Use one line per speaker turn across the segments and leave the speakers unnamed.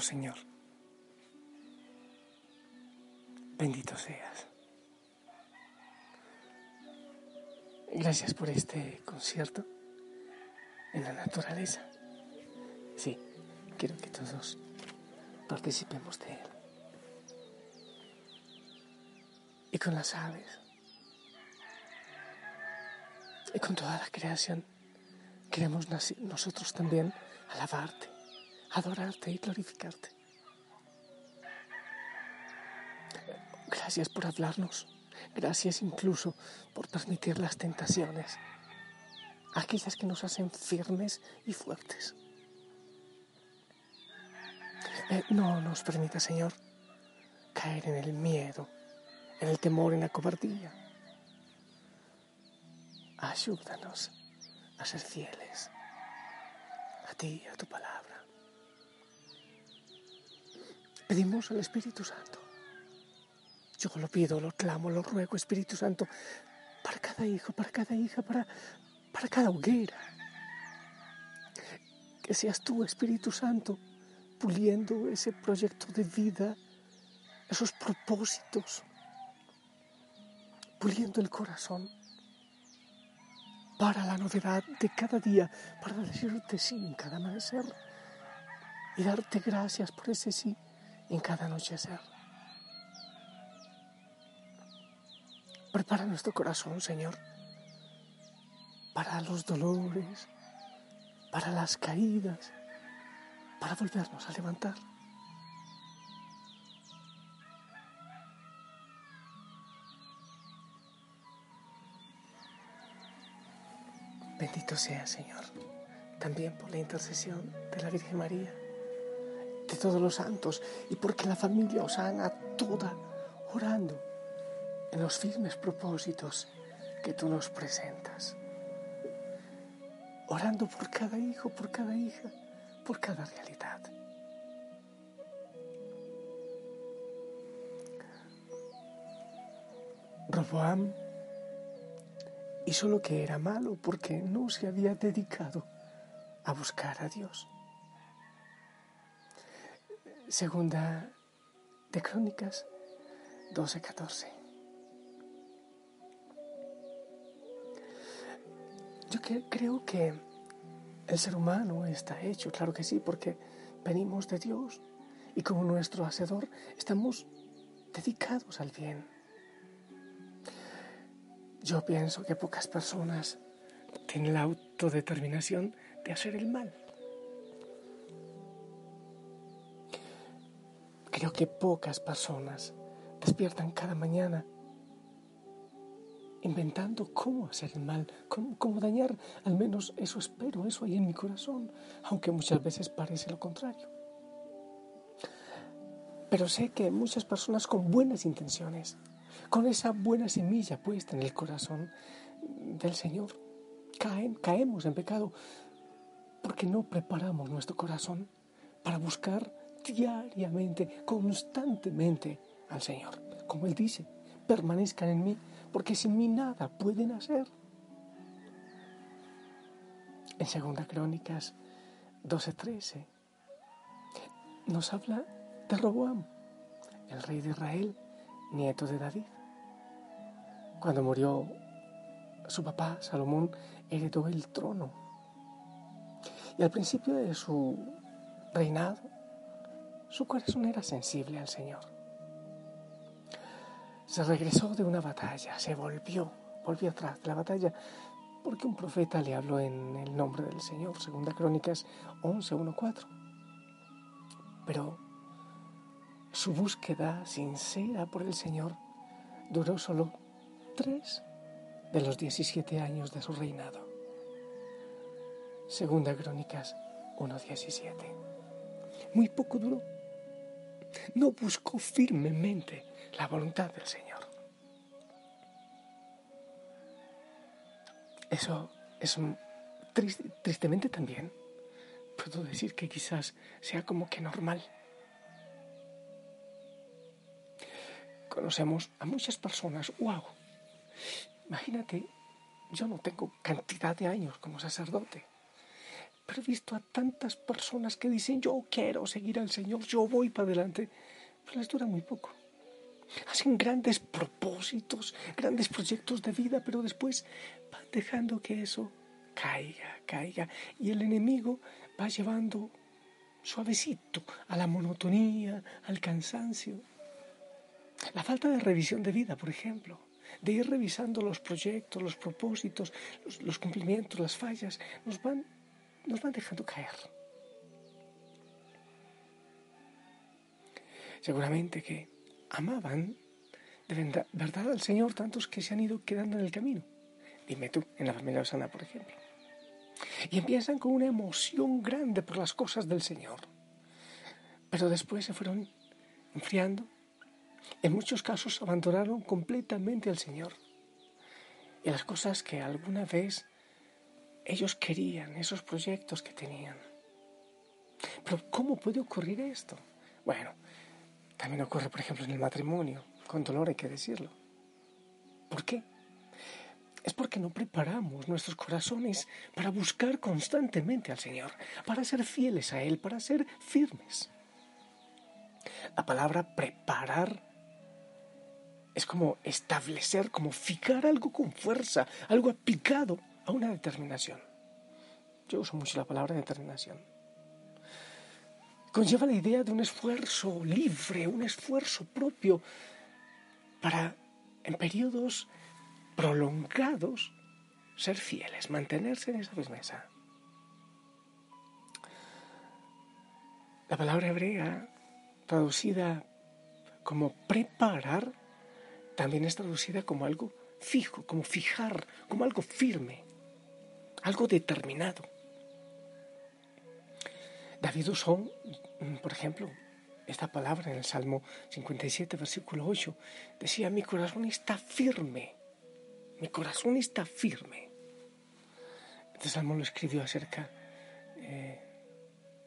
Señor. Bendito seas. Gracias por este concierto en la naturaleza. Sí, quiero que todos participemos de él. Y con las aves. Y con toda la creación. Queremos nosotros también alabarte, adorarte y glorificarte. Gracias por hablarnos. Gracias incluso por permitir las tentaciones, aquellas que nos hacen firmes y fuertes. Eh, no nos permita, Señor, caer en el miedo, en el temor, en la cobardía. Ayúdanos a ser fieles a ti, a tu palabra. Pedimos al Espíritu Santo yo lo pido, lo clamo, lo ruego, Espíritu Santo, para cada hijo, para cada hija, para, para cada hoguera. Que seas tú, Espíritu Santo, puliendo ese proyecto de vida, esos propósitos, puliendo el corazón para la novedad de cada día, para decirte sí en cada amanecer y darte gracias por ese sí en cada anochecer. Prepara nuestro corazón, Señor, para los dolores, para las caídas, para volvernos a levantar. Bendito sea, Señor, también por la intercesión de la Virgen María, todos los santos y porque la familia Osana toda orando en los firmes propósitos que tú nos presentas. Orando por cada hijo, por cada hija, por cada realidad. Roboam hizo lo que era malo porque no se había dedicado a buscar a Dios. Segunda de Crónicas 12:14. Yo creo que el ser humano está hecho, claro que sí, porque venimos de Dios y como nuestro Hacedor estamos dedicados al bien. Yo pienso que pocas personas tienen la autodeterminación de hacer el mal. Creo que pocas personas despiertan cada mañana inventando cómo hacer el mal, cómo, dañar, al menos eso espero, eso hay en mi corazón, aunque muchas veces parece lo contrario. Pero sé que muchas personas con buenas intenciones, con esa buena semilla puesta en el corazón del Señor, caen, caemos en pecado porque no preparamos nuestro corazón para buscar diariamente, constantemente al Señor. Como Él dice, permanezcan en mí porque sin mí nada pueden hacer. En Segunda Crónicas 12:13 nos habla de Roboam, el rey de Israel, nieto de David. Cuando murió su papá, Salomón, heredó el trono. Y al principio de su reinado, su corazón era sensible al Señor se regresó de una batalla, se volvió, volvió atrás de la batalla, porque un profeta le habló en el nombre del Señor, segunda Crónicas 11, 1, 4. Pero su búsqueda sincera por el Señor duró solo tres de los 17 años de su reinado. Segunda Crónicas 1.17. Muy poco duró. No buscó firmemente la voluntad del Señor. Eso es tristemente también. Puedo decir que quizás sea como que normal. Conocemos a muchas personas, wow. Imagínate, yo no tengo cantidad de años como sacerdote, pero he visto a tantas personas que dicen yo quiero seguir al Señor, yo voy para adelante, pero les dura muy poco. Hacen grandes propósitos, grandes proyectos de vida, pero después van dejando que eso caiga, caiga, y el enemigo va llevando suavecito a la monotonía, al cansancio. La falta de revisión de vida, por ejemplo, de ir revisando los proyectos, los propósitos, los, cumplimientos, las fallas, nos van, nos van dejando caer. Seguramente que amaban de verdad al Señor tantos que se han ido quedando en el camino. Dime tú, en la familia Osana, por ejemplo. Y empiezan con una emoción grande por las cosas del Señor. Pero después se fueron enfriando. En muchos casos abandonaron completamente al Señor. Y las cosas que alguna vez ellos querían, esos proyectos que tenían. Pero ¿cómo puede ocurrir esto? Bueno, también ocurre, por ejemplo, en el matrimonio, con dolor hay que decirlo. ¿Por qué? Es porque no preparamos nuestros corazones para buscar constantemente al Señor, para ser fieles a Él, para ser firmes. La palabra preparar es como establecer, como fijar algo con fuerza, algo aplicado a una determinación. Yo uso mucho la palabra determinación conlleva la idea de un esfuerzo libre, un esfuerzo propio para, en periodos prolongados, ser fieles, mantenerse en esa firmeza. La palabra hebrea, traducida como preparar, también es traducida como algo fijo, como fijar, como algo firme, algo determinado. David usó, mm, por ejemplo, esta palabra en el Salmo 57, versículo 8. Decía, mi corazón está firme, mi corazón está firme. Este salmo lo escribió acerca eh,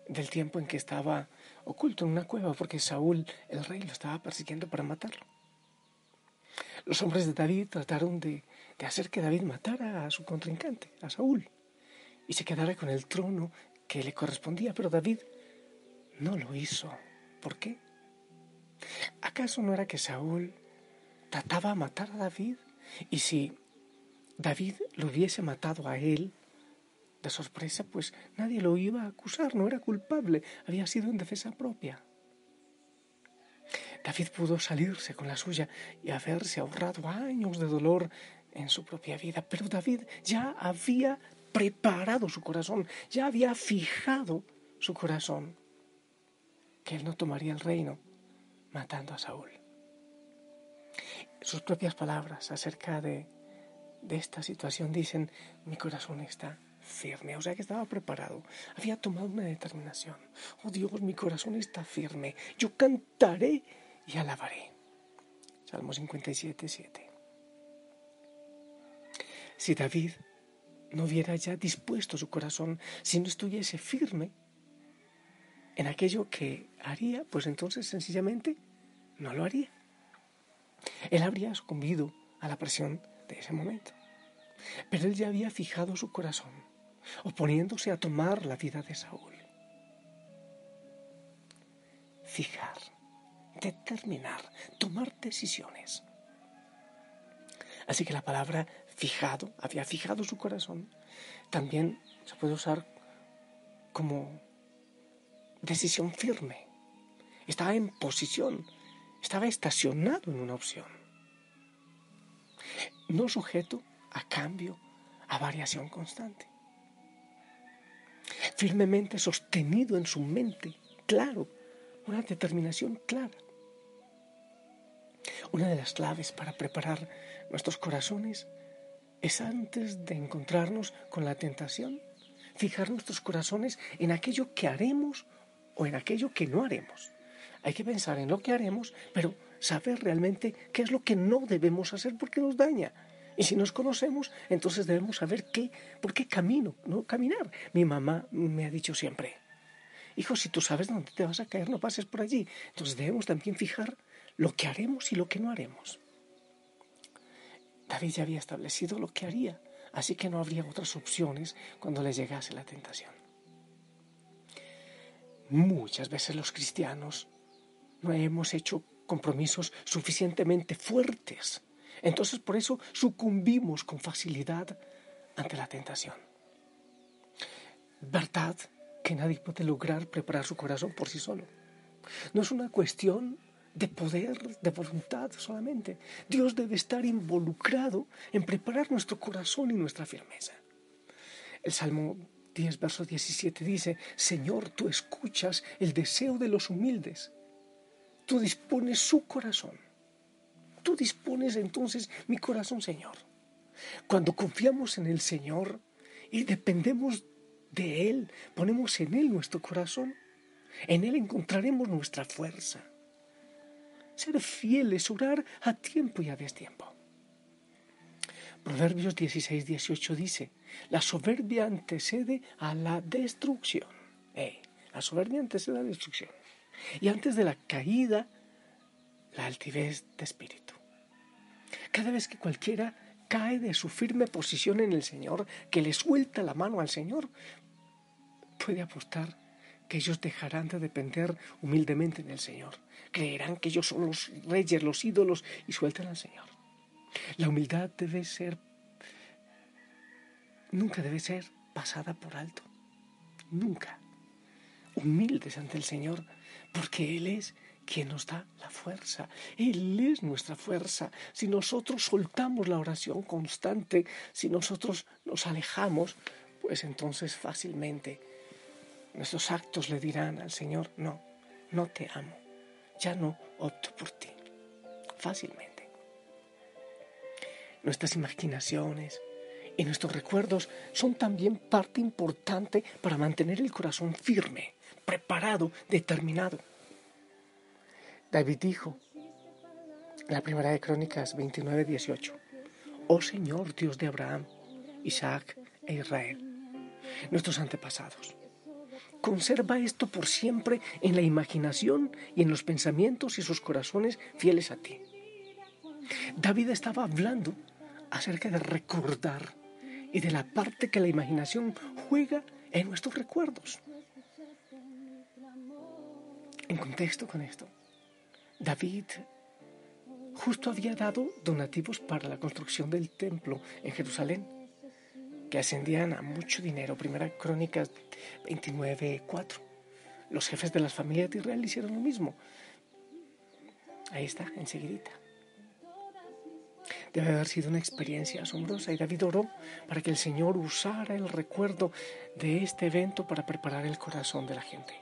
del tiempo en que estaba oculto en una cueva porque Saúl, el rey, lo estaba persiguiendo para matarlo. Los hombres de David trataron de, de hacer que David matara a su contrincante, a Saúl, y se quedara con el trono que le correspondía, pero David no lo hizo. ¿Por qué? ¿Acaso no era que Saúl trataba de matar a David? Y si David lo hubiese matado a él, de sorpresa, pues nadie lo iba a acusar, no era culpable, había sido en defensa propia. David pudo salirse con la suya y haberse ahorrado años de dolor en su propia vida, pero David ya había preparado su corazón, ya había fijado su corazón, que él no tomaría el reino matando a Saúl. Sus propias palabras acerca de, de esta situación dicen, mi corazón está firme, o sea que estaba preparado, había tomado una determinación. Oh Dios, mi corazón está firme, yo cantaré y alabaré. Salmo 57, 7. Si David no hubiera ya dispuesto su corazón, si no estuviese firme en aquello que haría, pues entonces sencillamente no lo haría. Él habría sucumbido a la presión de ese momento. Pero él ya había fijado su corazón, oponiéndose a tomar la vida de Saúl. Fijar, determinar, tomar decisiones. Así que la palabra fijado, había fijado su corazón, también se puede usar como decisión firme. Estaba en posición, estaba estacionado en una opción. No sujeto a cambio, a variación constante. Firmemente sostenido en su mente, claro, una determinación clara. Una de las claves para preparar nuestros corazones es antes de encontrarnos con la tentación, fijar nuestros corazones en aquello que haremos o en aquello que no haremos. Hay que pensar en lo que haremos, pero saber realmente qué es lo que no debemos hacer porque nos daña. Y si nos conocemos, entonces debemos saber qué, por qué camino, no caminar. Mi mamá me ha dicho siempre, hijo, si tú sabes dónde te vas a caer, no pases por allí. Entonces debemos también fijar lo que haremos y lo que no haremos. David ya había establecido lo que haría, así que no habría otras opciones cuando le llegase la tentación. Muchas veces los cristianos no hemos hecho compromisos suficientemente fuertes. Entonces por eso sucumbimos con facilidad ante la tentación. ¿Verdad que nadie puede lograr preparar su corazón por sí solo? No es una cuestión de poder, de voluntad solamente. Dios debe estar involucrado en preparar nuestro corazón y nuestra firmeza. El Salmo 10, verso 17 dice, Señor, tú escuchas el deseo de los humildes. Tú dispones su corazón. Tú dispones entonces mi corazón, Señor. Cuando confiamos en el Señor y dependemos de Él, ponemos en Él nuestro corazón, en Él encontraremos nuestra fuerza. Ser fieles, orar a tiempo y a destiempo. Proverbios 16, 18 dice, la soberbia antecede a la destrucción. La soberbia antecede a la destrucción. Y antes de la caída, la altivez de espíritu. Cada vez que cualquiera cae de su firme posición en el Señor, que le suelta la mano al Señor, puede apostar que ellos dejarán de depender humildemente en el Señor. Creerán que ellos son los reyes, los ídolos y sueltan al Señor. La humildad debe ser, nunca debe ser pasada por alto. Nunca. Humildes ante el Señor, porque Él es quien nos da la fuerza. Él es nuestra fuerza. Si nosotros soltamos la oración constante, si nosotros nos alejamos, pues entonces fácilmente nuestros actos le dirán al Señor, no, no te amo, ya no opto por ti. Fácilmente nuestras imaginaciones y nuestros recuerdos son también parte importante para mantener el corazón firme, preparado, determinado. David dijo, la primera de Crónicas 29, 18, Oh Señor Dios de Abraham, Isaac e Israel, nuestros antepasados, conserva esto por siempre en la imaginación y en los pensamientos y sus corazones fieles a ti. David estaba hablando acerca de recordar y de la parte que la imaginación juega en nuestros recuerdos. En contexto con esto, David justo había dado donativos para la construcción del templo en Jerusalén, que ascendían a mucho dinero. Primera Crónicas 29.4. Los jefes de las familias de Israel hicieron lo mismo. Ahí está, enseguida. Debe haber sido una experiencia asombrosa y David oró para que el Señor usara el recuerdo de este evento para preparar el corazón de la gente.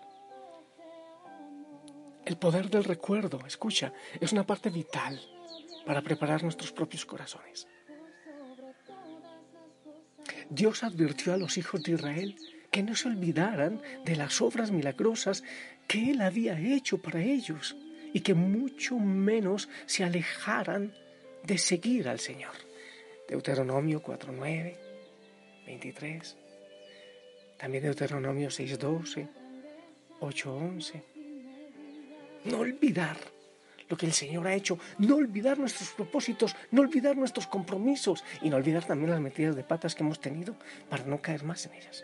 El poder del recuerdo, escucha, es una parte vital para preparar nuestros propios corazones. Dios advirtió a los hijos de Israel que no se olvidaran de las obras milagrosas que Él había hecho para ellos y que mucho menos se alejaran de seguir al Señor. Deuteronomio 4.9, 23, también Deuteronomio 6.12, 8.11. No olvidar lo que el Señor ha hecho, no olvidar nuestros propósitos, no olvidar nuestros compromisos y no olvidar también las metidas de patas que hemos tenido para no caer más en ellas.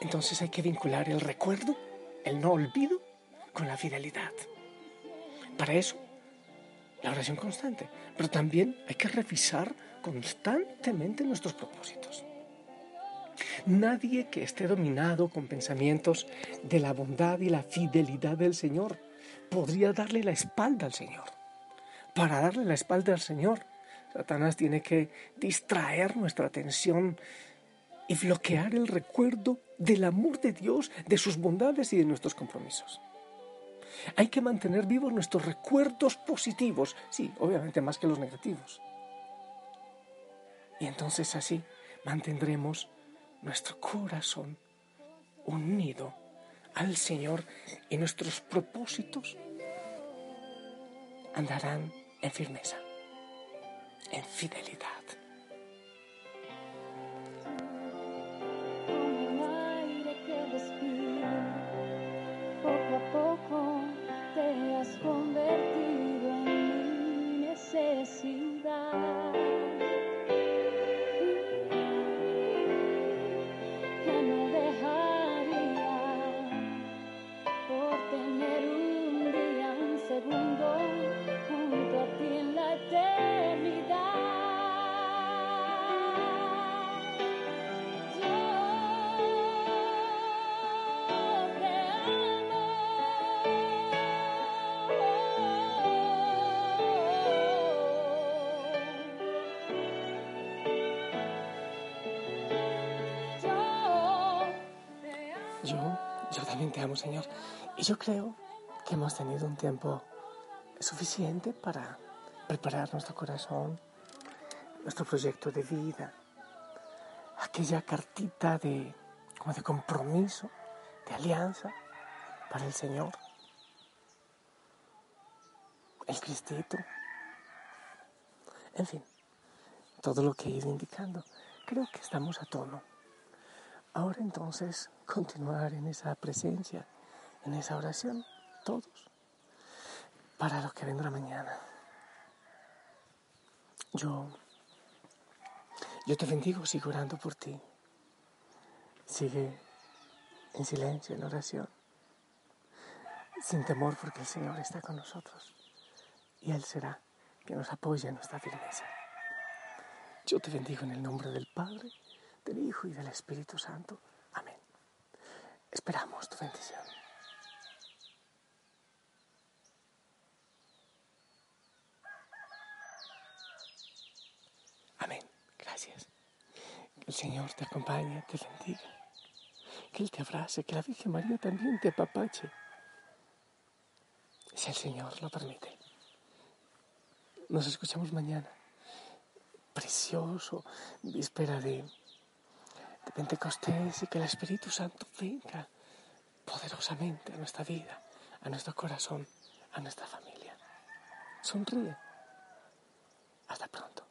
Entonces hay que vincular el recuerdo, el no olvido, con la fidelidad. Para eso, la oración constante. Pero también hay que revisar constantemente nuestros propósitos. Nadie que esté dominado con pensamientos de la bondad y la fidelidad del Señor podría darle la espalda al Señor. Para darle la espalda al Señor, Satanás tiene que distraer nuestra atención y bloquear el recuerdo del amor de Dios, de sus bondades y de nuestros compromisos. Hay que mantener vivos nuestros recuerdos positivos, sí, obviamente más que los negativos. Y entonces así mantendremos nuestro corazón unido al Señor y nuestros propósitos andarán en firmeza, en fidelidad. Te Señor. Y yo creo que hemos tenido un tiempo suficiente para preparar nuestro corazón, nuestro proyecto de vida, aquella cartita de, como de compromiso, de alianza para el Señor, el Cristito, en fin, todo lo que he ido indicando. Creo que estamos a tono. Ahora entonces continuar en esa presencia, en esa oración, todos, para lo que vendrá mañana. Yo, yo te bendigo, sigo orando por ti. Sigue en silencio, en oración, sin temor porque el Señor está con nosotros y Él será que nos apoye en nuestra firmeza. Yo te bendigo en el nombre del Padre, del Hijo y del Espíritu Santo. Amén. Esperamos tu bendición. Amén. Gracias. Que el Señor te acompañe, te bendiga. Que Él te abrace, que la Virgen María también te apapache. Si el Señor lo permite. Nos escuchamos mañana. Precioso, víspera de, de Pentecostés y que el Espíritu Santo venga poderosamente a nuestra vida, a nuestro corazón, a nuestra familia. Sonríe. Hasta pronto.